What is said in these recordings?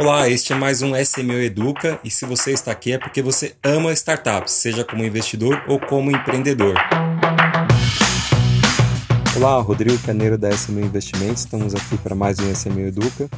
Olá, este é mais um SMO Educa e se você está aqui é porque você ama startups, seja como investidor ou como empreendedor. Olá, Rodrigo Caneiro da SMO Investimentos, estamos aqui para mais um SMO Educa.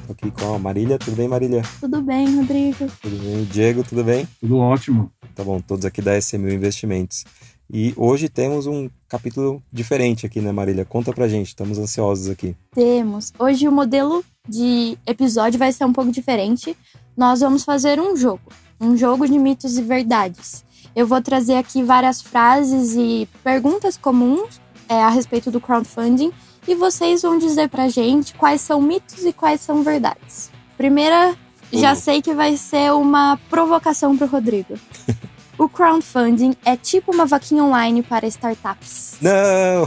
Estou aqui com a Marília, tudo bem Marília? Tudo bem, Rodrigo. Tudo bem, Diego, tudo bem? Tudo ótimo. Tá bom, todos aqui da SMO Investimentos. E hoje temos um capítulo diferente aqui, né, Marília? Conta pra gente, estamos ansiosos aqui. Temos. Hoje o modelo de episódio vai ser um pouco diferente. Nós vamos fazer um jogo, um jogo de mitos e verdades. Eu vou trazer aqui várias frases e perguntas comuns é, a respeito do crowdfunding e vocês vão dizer pra gente quais são mitos e quais são verdades. Primeira, já sei que vai ser uma provocação pro Rodrigo. O crowdfunding é tipo uma vaquinha online para startups. Não!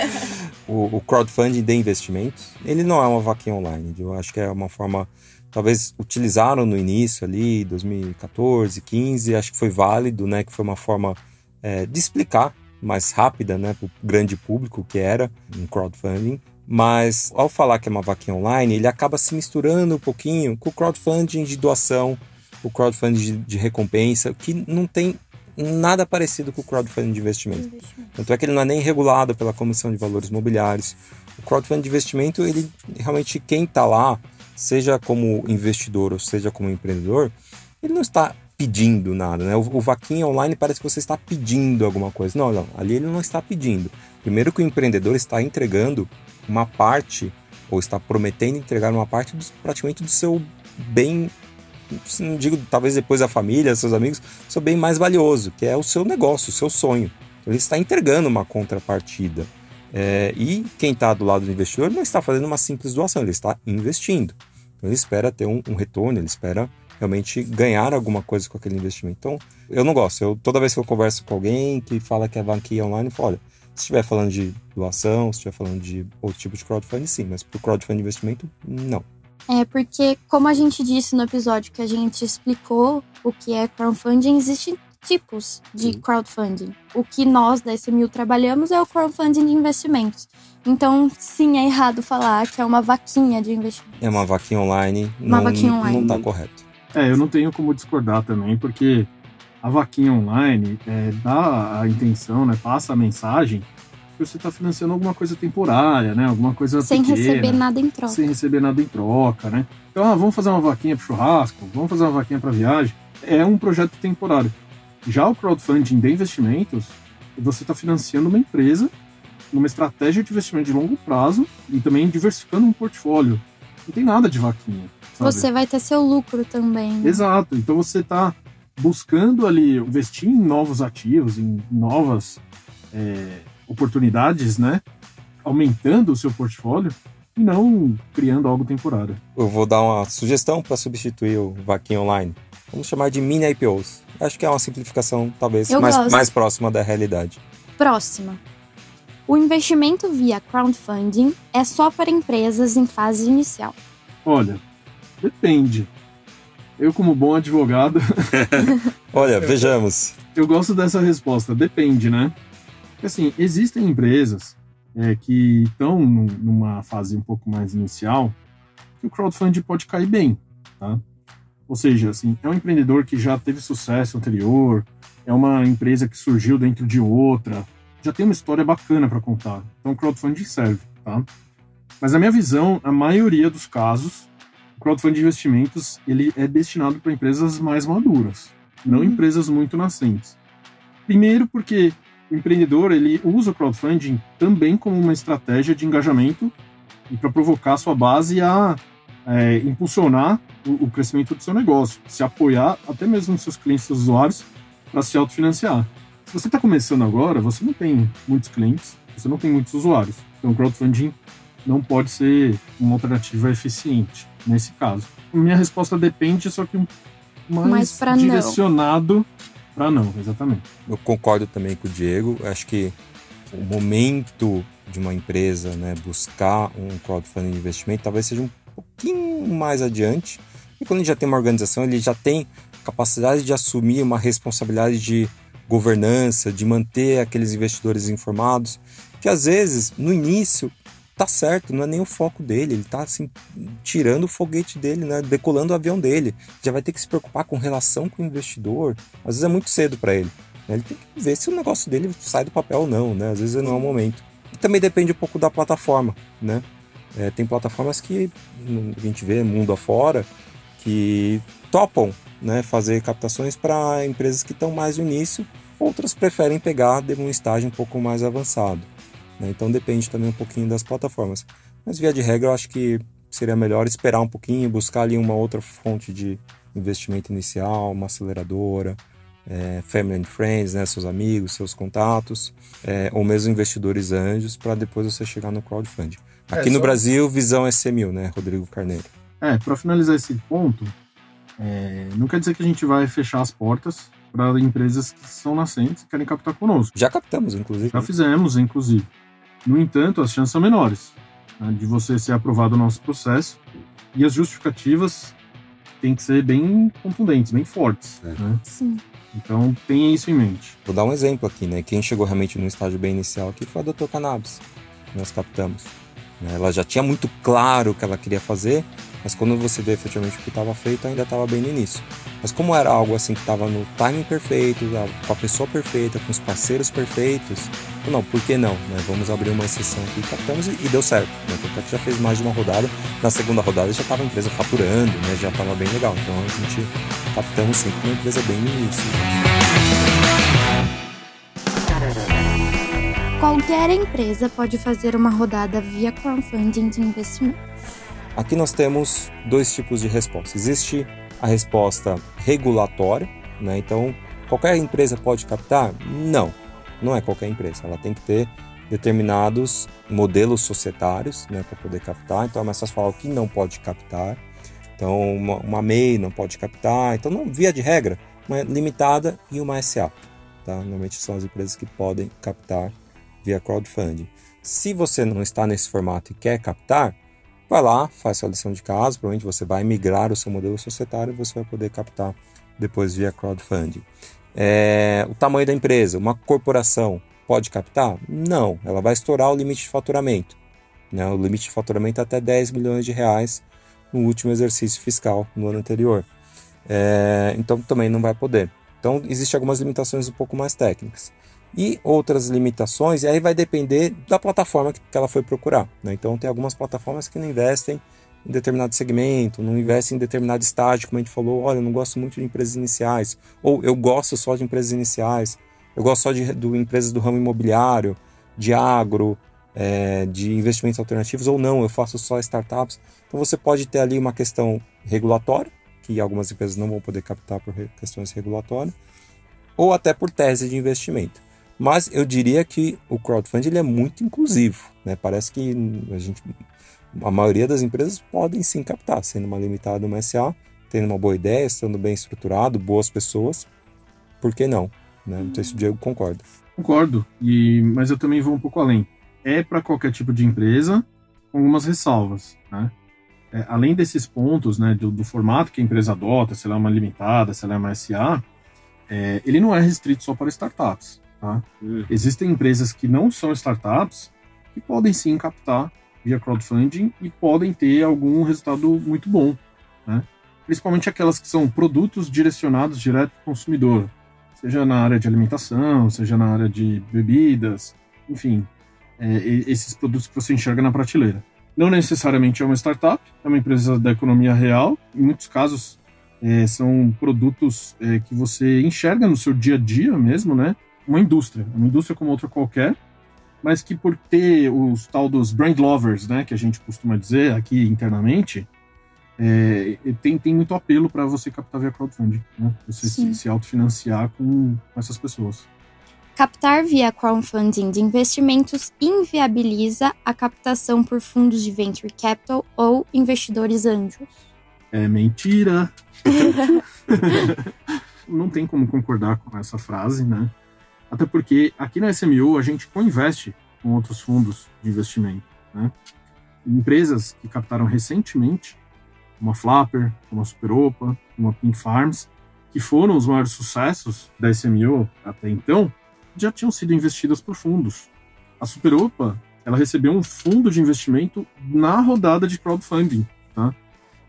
o, o, crowdfunding de investimentos, ele não é uma vaquinha online. Eu acho que é uma forma. Talvez utilizaram no início ali, 2014, 15, acho que foi válido, né? Que foi uma forma é, de explicar mais rápida, né, para o grande público que era um crowdfunding. Mas ao falar que é uma vaquinha online, ele acaba se misturando um pouquinho com o crowdfunding de doação, o crowdfunding de, de recompensa, que não tem nada parecido com o crowdfunding de investimento. investimento. Tanto é que ele não é nem regulado pela Comissão de Valores Mobiliários. O crowdfunding de investimento, ele realmente quem está lá, seja como investidor ou seja como empreendedor, ele não está pedindo nada, né? O, o vaquinha online parece que você está pedindo alguma coisa. Não, não, ali ele não está pedindo. Primeiro que o empreendedor está entregando uma parte ou está prometendo entregar uma parte do, praticamente do seu bem não digo talvez depois da família, seus amigos, seu bem mais valioso, que é o seu negócio, o seu sonho. Ele está entregando uma contrapartida. É, e quem está do lado do investidor não está fazendo uma simples doação, ele está investindo. Então ele espera ter um, um, retorno, ele espera realmente ganhar alguma coisa com aquele investimento. Então eu não gosto. Eu, toda vez que eu converso com alguém que fala que é banquinha online, eu falo, olha, se estiver falando de doação, se estiver falando de outro tipo de crowdfunding, sim, mas para o crowdfunding investimento, não. É porque, como a gente disse no episódio que a gente explicou o que é crowdfunding, existem tipos de Sim. crowdfunding. O que nós da SMU trabalhamos é o crowdfunding de investimentos. Então, sim, é errado falar que é uma vaquinha de investimento. É uma vaquinha online. Uma não, vaquinha online. Não tá correto. É, eu não tenho como discordar também, porque a vaquinha online é, dá a intenção, né, passa a mensagem você está financiando alguma coisa temporária, né? Alguma coisa sem pequena, receber nada em troca. Sem receber nada em troca, né? Então, ah, vamos fazer uma vaquinha para churrasco, vamos fazer uma vaquinha para viagem. É um projeto temporário. Já o crowdfunding de investimentos, você está financiando uma empresa numa estratégia de investimento de longo prazo e também diversificando um portfólio. Não tem nada de vaquinha. Sabe? Você vai ter seu lucro também. Né? Exato. Então você está buscando ali investir em novos ativos, em novas é, oportunidades, né? Aumentando o seu portfólio e não criando algo temporário. Eu vou dar uma sugestão para substituir o Vaquinha Online. Vamos chamar de mini IPOs. Acho que é uma simplificação talvez mais, mais próxima da realidade. Próxima. O investimento via crowdfunding é só para empresas em fase inicial. Olha, depende. Eu, como bom advogado. Olha, vejamos. Eu gosto dessa resposta. Depende, né? Assim, existem empresas é, que estão numa fase um pouco mais inicial que o crowdfunding pode cair bem, tá? Ou seja, assim, é um empreendedor que já teve sucesso anterior, é uma empresa que surgiu dentro de outra, já tem uma história bacana para contar. Então, o crowdfunding serve, tá? Mas na minha visão, a maioria dos casos, o crowdfunding de investimentos ele é destinado para empresas mais maduras, não uhum. empresas muito nascentes. Primeiro, porque o empreendedor ele usa o crowdfunding também como uma estratégia de engajamento e para provocar sua base a é, impulsionar o, o, crescimento do seu negócio, se apoiar até mesmo seus clientes, seus usuários, para se autofinanciar. Se você está começando agora, você não tem muitos clientes, você não tem muitos usuários. Então, o crowdfunding não pode ser uma alternativa eficiente nesse caso. Minha resposta depende, só que mais, mais direcionado para não, exatamente. Eu concordo também com o Diego. Acho que o momento de uma empresa né, buscar um crowdfunding de investimento talvez seja um pouquinho mais adiante. E quando ele já tem uma organização, ele já tem capacidade de assumir uma responsabilidade de governança, de manter aqueles investidores informados, que às vezes no início tá certo, não é nem o foco dele, ele tá assim, tirando o foguete dele, né? Decolando o avião dele. Já vai ter que se preocupar com relação com o investidor. Às vezes é muito cedo para ele. Né? Ele tem que ver se o negócio dele sai do papel ou não, né? Às vezes não é o momento. E também depende um pouco da plataforma, né? É, tem plataformas que a gente vê mundo afora que topam né, fazer captações para empresas que estão mais no início, outras preferem pegar de um estágio um pouco mais avançado. Né? Então depende também um pouquinho das plataformas. Mas via de regra eu acho que seria melhor esperar um pouquinho, buscar ali uma outra fonte de investimento inicial, uma aceleradora, é, family and friends, né, seus amigos, seus contatos, é, ou mesmo investidores anjos, para depois você chegar no crowdfunding. É, Aqui é, no só... Brasil, visão SMU, né, Rodrigo Carneiro? É, para finalizar esse ponto, é, não quer dizer que a gente vai fechar as portas para empresas que são nascentes e querem captar conosco. Já captamos, inclusive. Já fizemos, inclusive. No entanto, as chances são menores né, de você ser aprovado o nosso processo e as justificativas têm que ser bem contundentes, bem fortes. É. Né? Sim. Então tenha isso em mente. Vou dar um exemplo aqui, né? Quem chegou realmente no estágio bem inicial aqui foi a Dr. Cannabis, que nós captamos. Ela já tinha muito claro o que ela queria fazer, mas quando você vê efetivamente o que estava feito, ainda estava bem no início. Mas como era algo assim que estava no timing perfeito, com a pessoa perfeita, com os parceiros perfeitos, não, por que não? Né? Vamos abrir uma exceção aqui, captamos e, e deu certo. Né? Tanto que já fez mais de uma rodada. Na segunda rodada já estava a empresa faturando, né? já estava bem legal. Então a gente captamos com uma empresa bem no início. Qualquer empresa pode fazer uma rodada via crowdfunding de investimento. Aqui nós temos dois tipos de resposta. Existe a resposta regulatória, né? então qualquer empresa pode captar? Não, não é qualquer empresa. Ela tem que ter determinados modelos societários né, para poder captar. Então é mais fácil que não pode captar. Então uma, uma MEI não pode captar. Então, não, via de regra, uma limitada e uma SA. Tá? Normalmente são as empresas que podem captar via crowdfunding. Se você não está nesse formato e quer captar, Vai lá, faz sua lição de casa, provavelmente você vai migrar o seu modelo societário e você vai poder captar depois via crowdfunding. É, o tamanho da empresa, uma corporação pode captar? Não, ela vai estourar o limite de faturamento. Né? O limite de faturamento é até 10 milhões de reais no último exercício fiscal no ano anterior. É, então também não vai poder. Então existem algumas limitações um pouco mais técnicas e outras limitações, e aí vai depender da plataforma que ela foi procurar. Né? Então, tem algumas plataformas que não investem em determinado segmento, não investem em determinado estágio, como a gente falou, olha, eu não gosto muito de empresas iniciais, ou eu gosto só de empresas iniciais, eu gosto só de, de empresas do ramo imobiliário, de agro, é, de investimentos alternativos, ou não, eu faço só startups. Então, você pode ter ali uma questão regulatória, que algumas empresas não vão poder captar por questões regulatórias, ou até por tese de investimento. Mas eu diria que o crowdfunding ele é muito inclusivo. Né? Parece que a, gente, a maioria das empresas podem sim captar, sendo uma limitada, uma SA, tendo uma boa ideia, estando bem estruturado, boas pessoas. Por que não? Né? Não sei se o Diego concorda. Concordo, e, mas eu também vou um pouco além. É para qualquer tipo de empresa, com algumas ressalvas. Né? É, além desses pontos né, do, do, formato que a empresa adota, se ela é uma limitada, se ela é uma SA, é, ele não é restrito só para startups. Tá? Uhum. Existem empresas que não são startups que podem sim captar via crowdfunding e podem ter algum resultado muito bom, né? principalmente aquelas que são produtos direcionados direto ao consumidor, seja na área de alimentação, seja na área de bebidas, enfim, é, esses produtos que você enxerga na prateleira. Não necessariamente é uma startup, é uma empresa da economia real. Em muitos casos, é, são produtos é, que você enxerga no seu dia a dia mesmo, né? uma indústria, uma indústria como outra qualquer, mas que por ter os tal dos brand lovers, né, que a gente costuma dizer aqui internamente, é, tem, tem muito apelo para você captar via crowdfunding, né? Você se, se, autofinanciar com, com essas pessoas. Captar via crowdfunding de investimentos inviabiliza a captação por fundos de venture capital ou investidores anjos. É mentira! Não tem como concordar com essa frase, né? Até porque aqui na SMU a gente co-investe com outros fundos de investimento. Né? Empresas que captaram recentemente, como a Flapper, como a Superopa, como a Farms, que foram os maiores sucessos da SMU até então, já tinham sido investidas por fundos. A Superopa ela recebeu um fundo de investimento na rodada de crowdfunding, tá?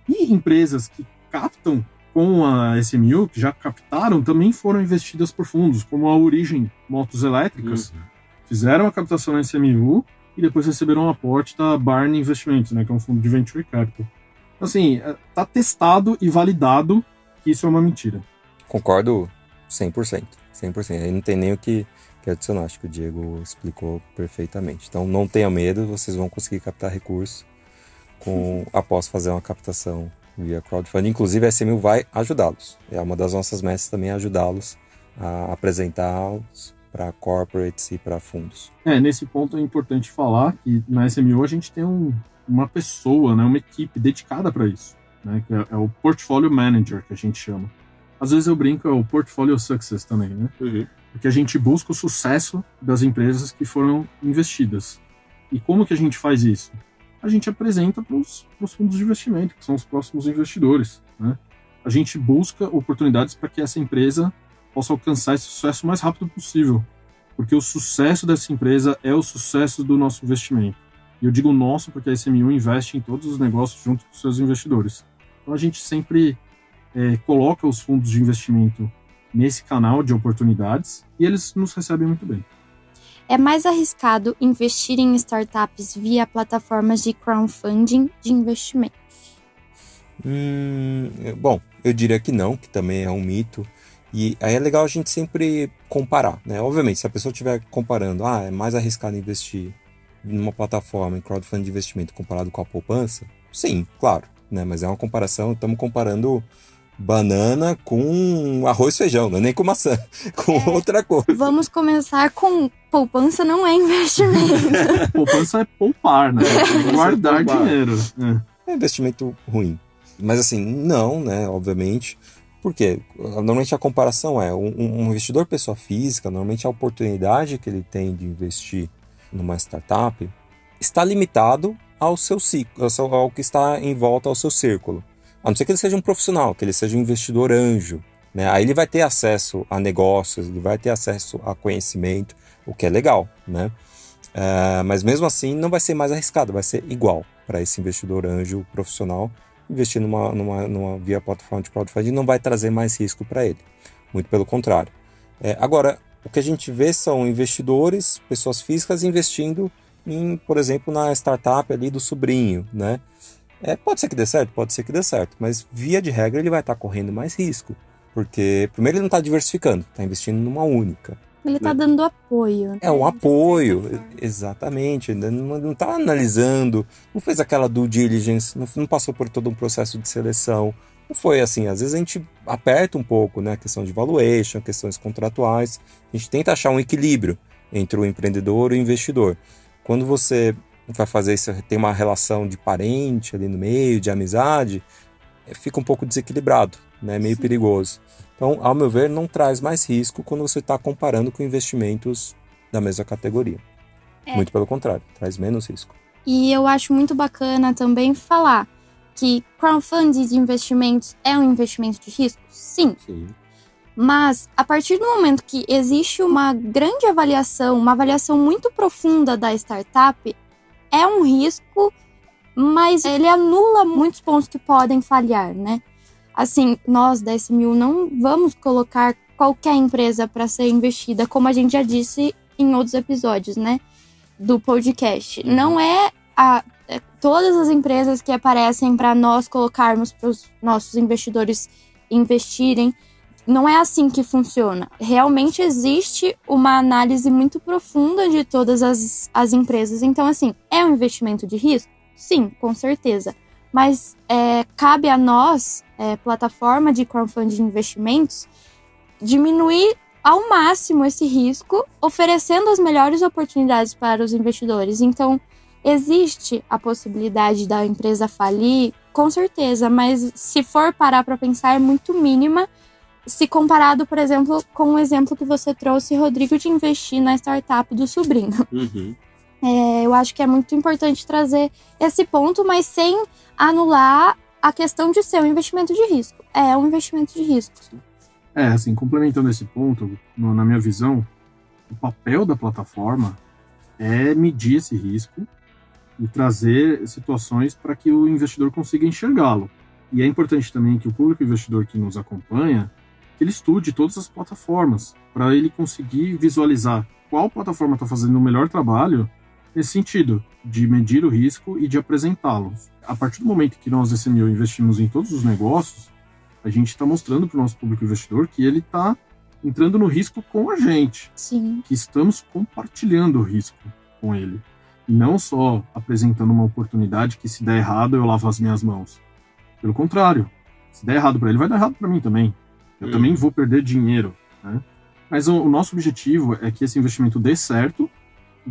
E empresas que captam com a SMU, que já captaram, também foram investidas por fundos, como a Origem Motos Elétricas, uhum. fizeram a captação na SMU e depois receberam um aporte da Barney Investimentos, né, que é um fundo de venture capital. Assim, é, tá testado e validado que isso é uma mentira. Concordo 100%. 100%. Aí não tem nem o que, que adicionar. Acho que o Diego explicou perfeitamente. Então não tenha medo, vocês vão conseguir captar recursos com, após fazer uma captação via crowdfunding. Inclusive a SMU vai ajudá-los. É uma das nossas metas também ajudá-los a apresentá-los para corporates e para fundos. É, nesse ponto é importante falar que na SMU a gente tem um, uma pessoa, né, uma equipe dedicada para isso, né, que é, é, o Portfolio Manager, que a gente chama. Às vezes eu brinco, é o Portfolio Success também, né? Uhum. Porque a gente busca o sucesso das empresas que foram investidas. E como que a gente faz isso? A gente apresenta para os fundos de investimento, que são os próximos investidores, né? A gente busca oportunidades para que essa empresa possa alcançar esse sucesso o mais rápido possível, porque o sucesso dessa empresa é o sucesso do nosso investimento. E eu digo nosso porque a SMU investe em todos os negócios junto com seus investidores. Então a gente sempre é, coloca os fundos de investimento nesse canal de oportunidades e eles nos recebem muito bem. É mais arriscado investir em startups via plataformas de crowdfunding de investimentos? Hum, bom, eu diria que não, que também é um mito. E aí é legal a gente sempre comparar, né? Obviamente, se a pessoa estiver comparando, ah, é mais arriscado investir numa plataforma em crowdfunding de investimento comparado com a poupança? Sim, claro, né? Mas é uma comparação, estamos comparando banana com arroz e feijão, não é nem com maçã, com é. outra coisa. Vamos começar com poupança não é investimento. poupança é poupar, né? É. Guardar dinheiro. É. é investimento ruim. Mas assim, não, né? Obviamente. Porque normalmente a comparação é um, um, investidor pessoa física, normalmente a oportunidade que ele tem de investir numa startup está limitado ao seu ciclo, ao, ao que está em volta ao seu círculo. A não ser que ele seja um profissional, que ele seja um investidor anjo. Né? Aí ele vai ter acesso a negócios, ele vai ter acesso a conhecimento, o que é legal. Né? Uh, mas mesmo assim não vai ser mais arriscado, vai ser igual para esse investidor anjo profissional investir numa, numa, numa via plataforma de crowdfunding não vai trazer mais risco para ele. Muito pelo contrário. É, agora, o que a gente vê são investidores, pessoas físicas investindo em, por exemplo, na startup ali do sobrinho, né? É, pode ser que dê certo, pode ser que dê certo, mas via de regra ele vai estar tá correndo mais risco, porque primeiro ele não está diversificando, está investindo numa única. Ele está dando apoio. Né? É um apoio, exatamente. Não está analisando, não fez aquela due diligence, não, não passou por todo um processo de seleção. Não foi assim. Às vezes a gente aperta um pouco, né? A questão de valuation, questões contratuais. A gente tenta achar um equilíbrio entre o empreendedor e o investidor. Quando você vai fazer isso, tem uma relação de parente ali no meio, de amizade, fica um pouco desequilibrado, né? Meio Sim. perigoso. Então, ao meu ver, não traz mais risco quando você está comparando com investimentos da mesma categoria. É. Muito pelo contrário, traz menos risco. E eu acho muito bacana também falar que crowdfunding de investimentos é um investimento de risco? Sim. Sim. Mas a partir do momento que existe uma grande avaliação, uma avaliação muito profunda da startup, é um risco, mas ele anula muitos pontos que podem falhar, né? Assim, nós da SMU não vamos colocar qualquer empresa para ser investida, como a gente já disse em outros episódios, né, do podcast. Uhum. Não é a é, todas as empresas que aparecem para nós colocarmos para os nossos investidores investirem. Não é assim que funciona. Realmente existe uma análise muito profunda de todas as, as empresas. Então, assim, é um investimento de risco? Sim, com certeza mas é, cabe a nós, é, plataforma de crowdfunding de investimentos, diminuir ao máximo esse risco, oferecendo as melhores oportunidades para os investidores. Então, existe a possibilidade da empresa falir, com certeza, mas se for parar para pensar, é muito mínima se comparado, por exemplo, com o exemplo que você trouxe, Rodrigo, de investir na startup do sobrinho. Uhum. É, eu acho que é muito importante trazer esse ponto, mas sem anular a questão de ser um investimento de risco. É um investimento de risco. É, assim, complementando esse ponto, no, na minha visão, o papel da plataforma é medir esse risco e trazer situações para que o investidor consiga enxergá-lo. E é importante também que o público investidor que nos acompanha, ele estude todas as plataformas, para ele conseguir visualizar qual plataforma está fazendo o melhor trabalho nesse sentido, de medir o risco e de apresentá-los. A partir do momento que nós, SMU, investimos em todos os negócios, a gente está mostrando para o nosso público investidor que ele está entrando no risco com a gente. Sim. Que estamos compartilhando o risco com ele. E não só apresentando uma oportunidade que se der errado eu lavo as minhas mãos. Pelo contrário, se der errado para ele, vai dar errado para mim também. Eu hum. também vou perder dinheiro. Né? Mas o, o nosso objetivo é que esse investimento dê certo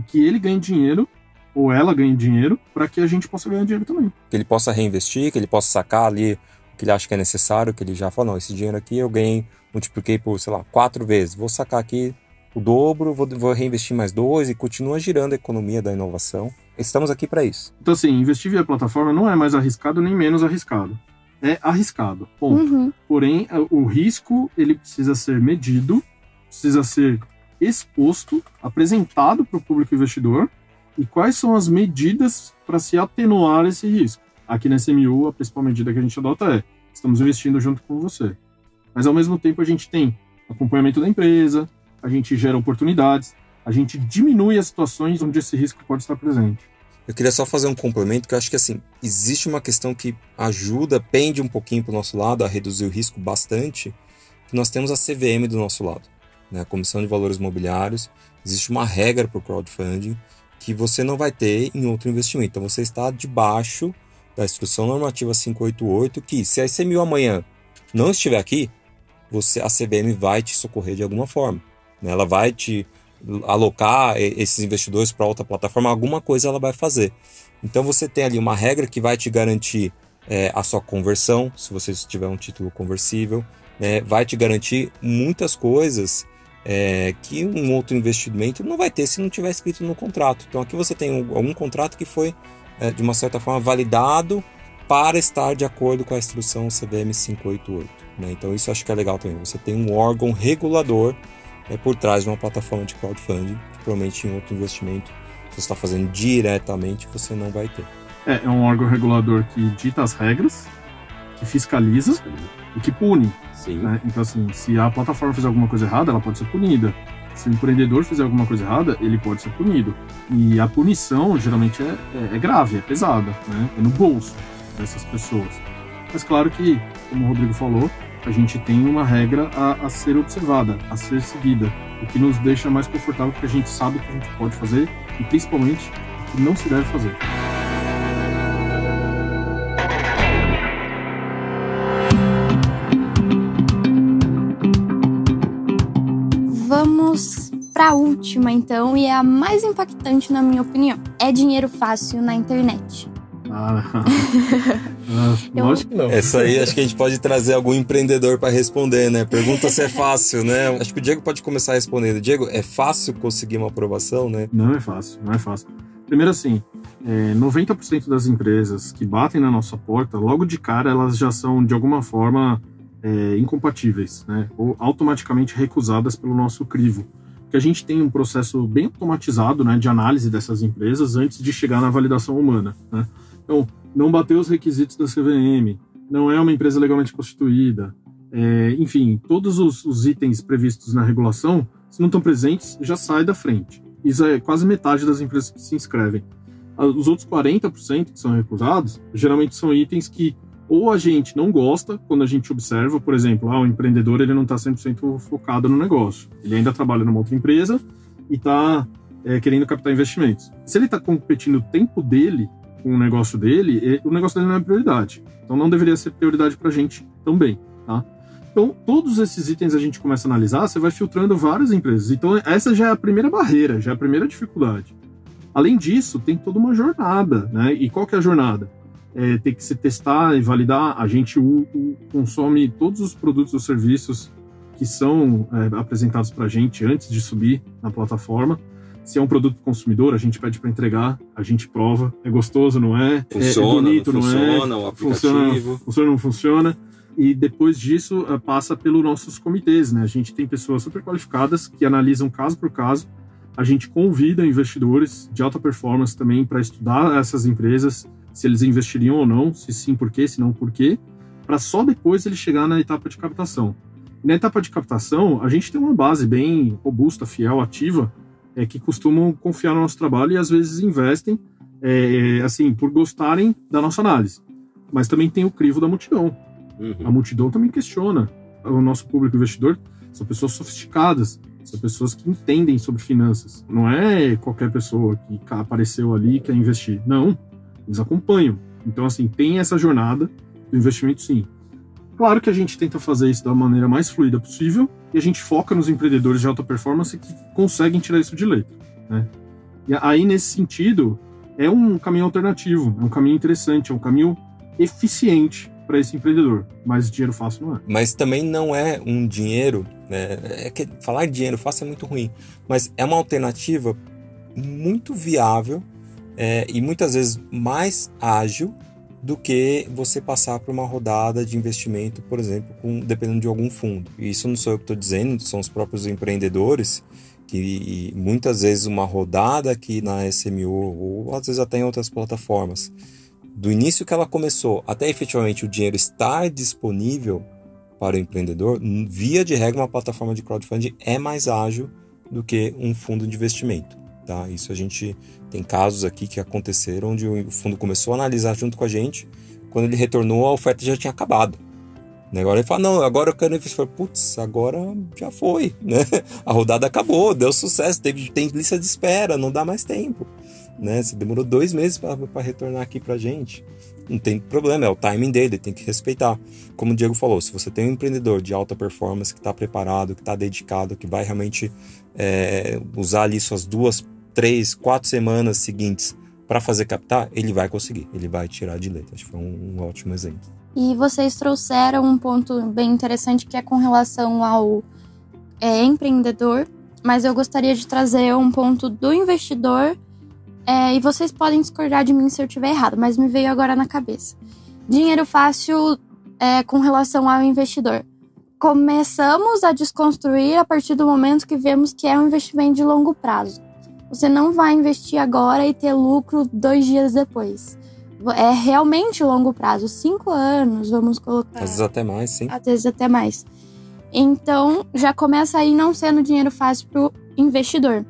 que ele ganhe dinheiro ou ela ganhe dinheiro para que a gente possa ganhar dinheiro também. Que ele possa reinvestir, que ele possa sacar ali o que ele acha que é necessário, que ele já fala, não, esse dinheiro aqui eu ganhei, multipliquei por, sei lá, quatro vezes, vou sacar aqui o dobro, vou, vou reinvestir mais dois e continua girando a economia da inovação. Estamos aqui para isso. Então, assim, investir via plataforma não é mais arriscado nem menos arriscado. É arriscado, ponto. Uhum. Porém, o risco ele precisa ser medido, precisa ser exposto, apresentado para o público investidor e quais são as medidas para se atenuar esse risco. Aqui na SMU, a principal medida que a gente adota é: estamos investindo junto com você. Mas ao mesmo tempo, a gente tem acompanhamento da empresa, a gente gera oportunidades, a gente diminui as situações onde esse risco pode estar presente. Eu queria só fazer um complemento que eu acho que assim, existe uma questão que ajuda, pende um pouquinho para o nosso lado a reduzir o risco bastante, que nós temos a CVM do nosso lado, né? a Comissão de Valores Imobiliários. Existe uma regra para o crowdfunding que você não vai ter em outro investimento. Então você está debaixo da Instrução Normativa 588, que se a ICMU amanhã não estiver aqui, você a CVM vai te socorrer de alguma forma. Né? Ela vai te alocar esses investidores para outra plataforma, alguma coisa ela vai fazer. Então você tem ali uma regra que vai te garantir é, a sua conversão, se você tiver um título conversível, né? vai te garantir muitas coisas é, que um outro investimento não vai ter se não tiver escrito no contrato. Então aqui você tem um, algum contrato que foi é, de uma certa forma validado para estar de acordo com a instrução CVM 588. Né? Então isso acho que é legal também. Você tem um órgão regulador é, por trás de uma plataforma de crowdfunding, que provavelmente em outro investimento, se você está fazendo diretamente, você não vai ter. É, é um órgão regulador que dita as regras, que fiscaliza e que pune. Né? Então, assim, se a plataforma fizer alguma coisa errada, ela pode ser punida. Se o empreendedor fizer alguma coisa errada, ele pode ser punido. E a punição, geralmente, é, é, é grave, é pesada, né? é no bolso dessas pessoas. Mas, claro que, como o Rodrigo falou, a gente tem uma regra a, a, ser observada, a ser seguida, o que nos deixa mais confortável porque a gente sabe o que a gente pode fazer e principalmente o que não se deve fazer. A última então e é a mais impactante na minha opinião. É dinheiro fácil na internet. Ah, ah, lógico que não. Essa aí acho que a gente pode trazer algum empreendedor para responder, né? Pergunta se é fácil, né? Acho que o Diego pode começar respondendo. Diego, é fácil conseguir uma aprovação, né? Não é fácil, não é fácil. Primeiro assim, é, 90% das empresas que batem na nossa porta, logo de cara elas já são de alguma forma é, incompatíveis, né? Ou automaticamente recusadas pelo nosso crivo que a gente tem um processo bem automatizado né, de análise dessas empresas antes de chegar na validação humana. Né? Então, não bateu os requisitos da CVM, não é uma empresa legalmente constituída, é, enfim, todos os, os, itens previstos na regulação, se não estão presentes, já sai da frente. Isso é quase metade das empresas que se inscrevem. Ah, os outros 40% que são recusados, geralmente são itens que ou a gente não gosta quando a gente observa, por exemplo, ah, o empreendedor ele não está 100% focado no negócio. Ele ainda trabalha numa outra empresa e está é, querendo captar investimentos. Se ele está competindo o tempo dele com o negócio dele, o negócio dele não é prioridade. Então não deveria ser prioridade para a gente também, tá? Então, todos esses itens a gente começa a analisar, você vai filtrando várias empresas. Então, essa já é a primeira barreira, já é a primeira dificuldade. Além disso, tem toda uma jornada, né? E qual que é a jornada? É, tem que se testar e validar. A gente o, o, consome todos os produtos ou serviços que são é, apresentados para a gente antes de subir na plataforma. Se é um produto consumidor, a gente pede para entregar, a gente prova, é gostoso, não é? Funciona, é, é bonito, não, não funciona, é? o aplicativo. Funciona, funciona, não funciona. E depois disso, passa pelos nossos comitês, né? A gente tem pessoas super qualificadas que analisam caso por caso a gente convida investidores de alta performance também para estudar essas empresas, se eles investiriam ou não, se sim, por quê, se não, por quê, para só depois ele chegar na etapa de captação. Na etapa de captação, a gente tem uma base bem robusta, fiel, ativa, é, que costumam confiar no nosso trabalho e às vezes investem, é, assim, por gostarem da nossa análise. Mas também tem o crivo da multidão. Uhum. A multidão também questiona. O nosso público investidor são pessoas sofisticadas, são pessoas que entendem sobre finanças. Não é qualquer pessoa que apareceu ali e quer investir. Não, eles acompanham. Então, assim, tem essa jornada do investimento, sim. Claro que a gente tenta fazer isso da maneira mais fluida possível e a gente foca nos empreendedores de alta performance que conseguem tirar isso de letra. Né? E aí, nesse sentido, é um caminho alternativo, é um caminho interessante, é um caminho eficiente para esse empreendedor, mas dinheiro fácil não é. Mas também não é um dinheiro, né? É que falar dinheiro fácil é muito ruim, mas é uma alternativa muito viável é, e muitas vezes mais ágil do que você passar por uma rodada de investimento, por exemplo, com, dependendo de algum fundo. E isso não sou eu que estou dizendo, são os próprios empreendedores que muitas vezes uma rodada aqui na SMU ou às vezes até em outras plataformas do início que ela começou até efetivamente o dinheiro estar disponível para o empreendedor, via de regra, uma plataforma de crowdfunding é mais ágil do que um fundo de investimento. Tá? Isso a gente tem casos aqui que aconteceram onde o fundo começou a analisar junto com a gente, quando ele retornou, a oferta já tinha acabado. Agora ele fala, não, agora eu quero investir. Putz, agora já foi, né? A rodada acabou, deu sucesso, teve, tem lista de espera, não dá mais tempo né? Você demorou dois meses para retornar aqui para gente. Não tem problema, é o timing dele, tem que respeitar. Como o Diego falou, se você tem um empreendedor de alta performance que está preparado, que está dedicado, que vai realmente é, usar ali suas duas, três, quatro semanas seguintes para fazer captar, ele vai conseguir, ele vai tirar de letra. Acho que foi um, um ótimo exemplo. E vocês trouxeram um ponto bem interessante que é com relação ao é, empreendedor, mas eu gostaria de trazer um ponto do investidor é, e vocês podem discordar de mim se eu estiver errado, mas me veio agora na cabeça. Dinheiro fácil é, com relação ao investidor. Começamos a desconstruir a partir do momento que vemos que é um investimento de longo prazo. Você não vai investir agora e ter lucro dois dias depois. É realmente longo prazo, cinco anos, vamos colocar. Às vezes até mais, sim. Às vezes até mais. Então, já começa aí não sendo dinheiro fácil para o investidor.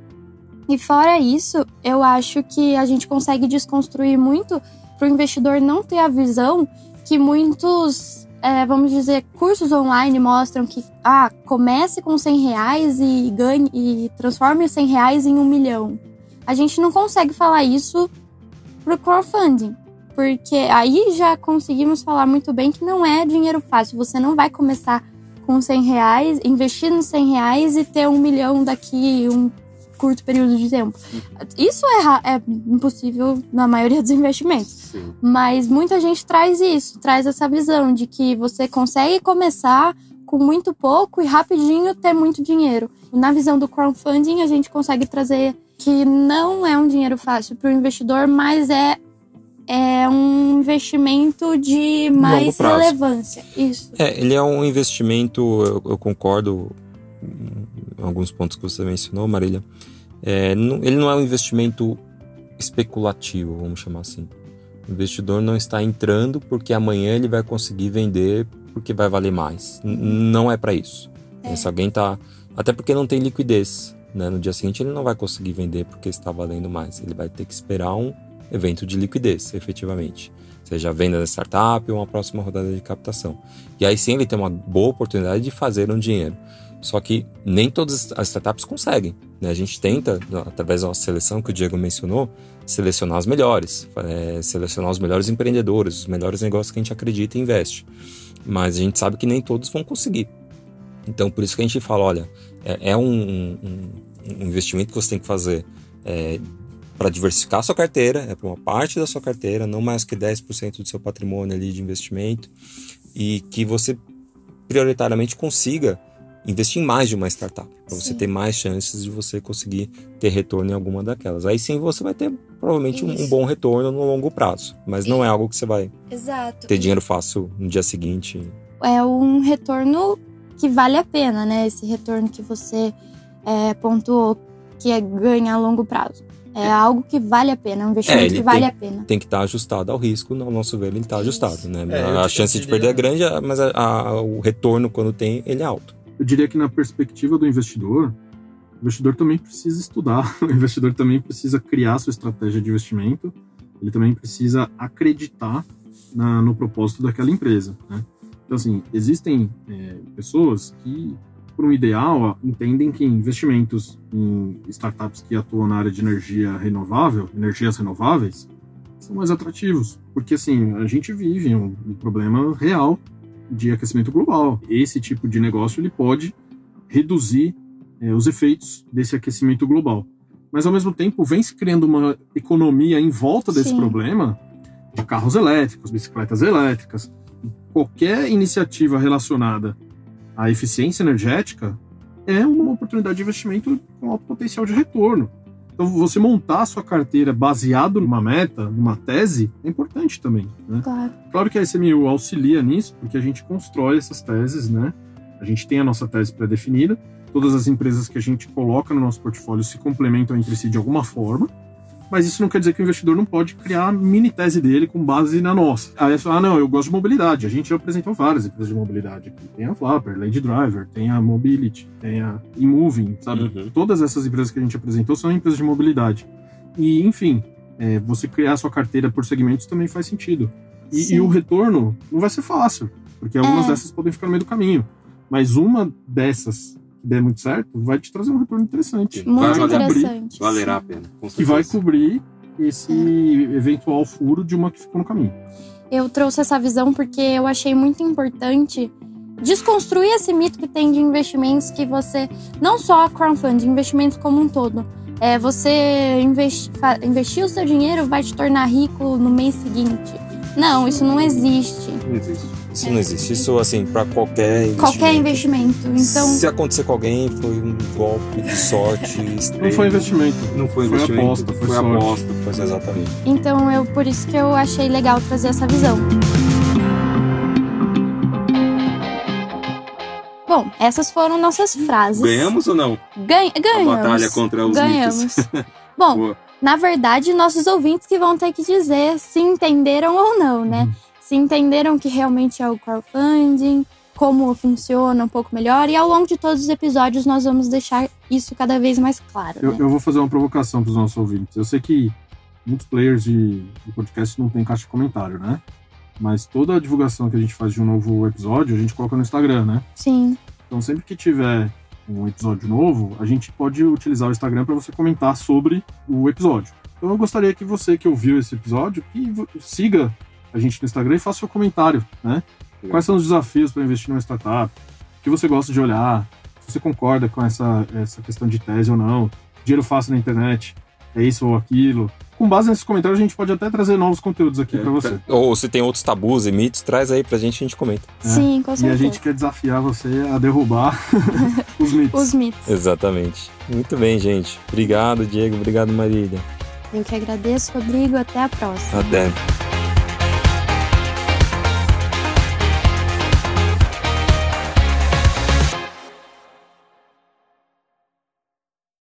E fora isso, eu acho que a gente consegue desconstruir muito para o investidor não ter a visão que muitos, é, vamos dizer, cursos online mostram que ah, comece com 100 reais e ganhe e transforme os 100 reais em um milhão. A gente não consegue falar isso para o crowdfunding. Porque aí já conseguimos falar muito bem que não é dinheiro fácil. Você não vai começar com 100 reais, investir nos 100 reais e ter um milhão daqui um curto período de tempo. Isso é, é impossível na maioria dos investimentos. Sim. Mas muita gente traz isso, traz essa visão de que você consegue começar com muito pouco e rapidinho ter muito dinheiro. Na visão do crowdfunding, a gente consegue trazer que não é um dinheiro fácil para o investidor, mas é é um investimento de mais relevância. Isso. É, ele é um investimento, eu, eu concordo em alguns pontos que você mencionou, Marília. É, ele não é um investimento especulativo, vamos chamar assim. O investidor não está entrando porque amanhã ele vai conseguir vender porque vai valer mais. N não é para isso. É. Se alguém tá. Até porque não tem liquidez. Né? No dia seguinte ele não vai conseguir vender porque está valendo mais. Ele vai ter que esperar um evento de liquidez, efetivamente. Seja a venda da startup ou uma próxima rodada de captação. E aí sim ele tem uma boa oportunidade de fazer um dinheiro. Só que nem todas as startups conseguem. Né? A gente tenta, através da seleção que o Diego mencionou, selecionar as melhores, é, selecionar os melhores empreendedores, os melhores negócios que a gente acredita e investe. Mas a gente sabe que nem todos vão conseguir. Então, por isso que a gente fala: olha, é, é um, um, um, investimento que você tem que fazer é, para diversificar a sua carteira, é para uma parte da sua carteira, não mais que 10% do seu patrimônio ali de investimento, e que você prioritariamente consiga investir em mais de uma startup, para você ter mais chances de você conseguir ter retorno em alguma daquelas. Aí sim você vai ter provavelmente um, um, bom retorno no longo prazo, mas não é algo que você vai Exato. ter dinheiro fácil no dia seguinte. É um retorno que vale a pena, né? Esse retorno que você é, pontuou, que é ganha a longo prazo. É algo que vale a pena, é um investimento É, que vale tem- a pena. Tem que estar ajustado ao risco, no nosso ver, ele está ajustado, né? É, a chance de perder é grande, mas a- a- o retorno, quando tem, ele é alto. Eu diria que na perspectiva do investidor, o investidor também precisa estudar, o investidor também precisa criar sua estratégia de investimento, ele também precisa acreditar na- no propósito daquela empresa. Né? Então, assim, existem é, pessoas que, por um ideal, entendem que investimentos em startups que atuam na área de energia renovável, energias renováveis, são mais atrativos, porque assim a gente vive um, um problema real de aquecimento global. Esse tipo de negócio ele pode reduzir eh, os efeitos desse aquecimento global. Mas ao mesmo tempo vem se criando uma economia em volta desse Sim. problema de carros elétricos, bicicletas elétricas, qualquer iniciativa relacionada à eficiência energética é uma oportunidade de investimento com alto potencial de retorno. Então, você montar a sua carteira baseado numa meta, numa tese, é importante também. Né? Claro. Claro que a SMU auxilia nisso, porque a gente constrói essas teses, né? A gente tem a nossa tese pré-definida, todas as empresas que a gente coloca no nosso portfólio se complementam entre si de alguma forma, mas isso não quer dizer que o investidor não pode criar a mini tese dele com base na nossa. Aí você fala, ah, não, eu gosto de mobilidade. A gente já apresentou várias empresas de mobilidade aqui. Tem a Flapper, Lady Driver, tem a Mobility, tem a eMoving, sabe? Uhum. Todas essas empresas que a gente apresentou são empresas de mobilidade. E, enfim, é, você criar a sua carteira por segmentos também faz sentido. E, e o retorno não vai ser fácil, porque algumas É. dessas podem ficar no meio do caminho. Mas uma dessas que der muito certo vai te trazer um retorno interessante. Muito Vai valer- interessante. Valerá a pena. Que vai cobrir esse eventual furo de uma que ficou no caminho. Eu trouxe essa visão porque eu achei muito importante desconstruir esse mito que tem de investimentos que você. Não só crowdfunding, investimentos como um todo. É, você investi- investir o seu dinheiro vai te tornar rico no mês seguinte. Não, isso não existe. Não existe. Isso não existe. Isso, assim, para qualquer investimento. Qualquer investimento. Então, Se acontecer com alguém, foi um golpe de sorte. Não foi investimento. Não foi Foi investimento, aposta, foi foi aposta. Foi exatamente. então eu por isso que eu achei legal trazer essa visão. Bom, essas foram nossas frases. Ganhamos ou não? Ganha, A ganhamos. batalha contra os Ganhamos. mitos. Bom, Boa. na verdade, nossos ouvintes que vão ter que dizer se entenderam ou não, né? Uhum. Se entenderam que realmente é o crowdfunding, como funciona um pouco melhor, e ao longo de todos os episódios nós vamos deixar isso cada vez mais claro. Eu, né? eu vou fazer uma provocação para os nossos ouvintes. Eu sei que muitos players de, de podcast não tem caixa de comentário, né? Mas toda a divulgação que a gente faz de um novo episódio, a gente coloca no Instagram, né? Sim, Então, sempre que tiver um episódio novo, a gente pode utilizar o Instagram para você comentar sobre o episódio. Então, eu gostaria que você que ouviu esse episódio, que siga a gente no Instagram e faça seu comentário, né? Legal. Quais são os desafios para investir numa startup? O que você gosta de olhar? Se você concorda com essa, essa questão de tese ou não? Dinheiro fácil na internet? É isso ou aquilo? Com base nesses comentários, a gente pode até trazer novos conteúdos aqui É, para você. Ou se tem outros tabus e mitos, traz aí pra gente, a gente comenta. É. sim, com E a certeza. gente quer desafiar você a derrubar os mitos. Os mitos. Exatamente. Muito bem, gente. Obrigado, Diego. Obrigado, Marília. Eu que agradeço, Rodrigo. Até a próxima. Até.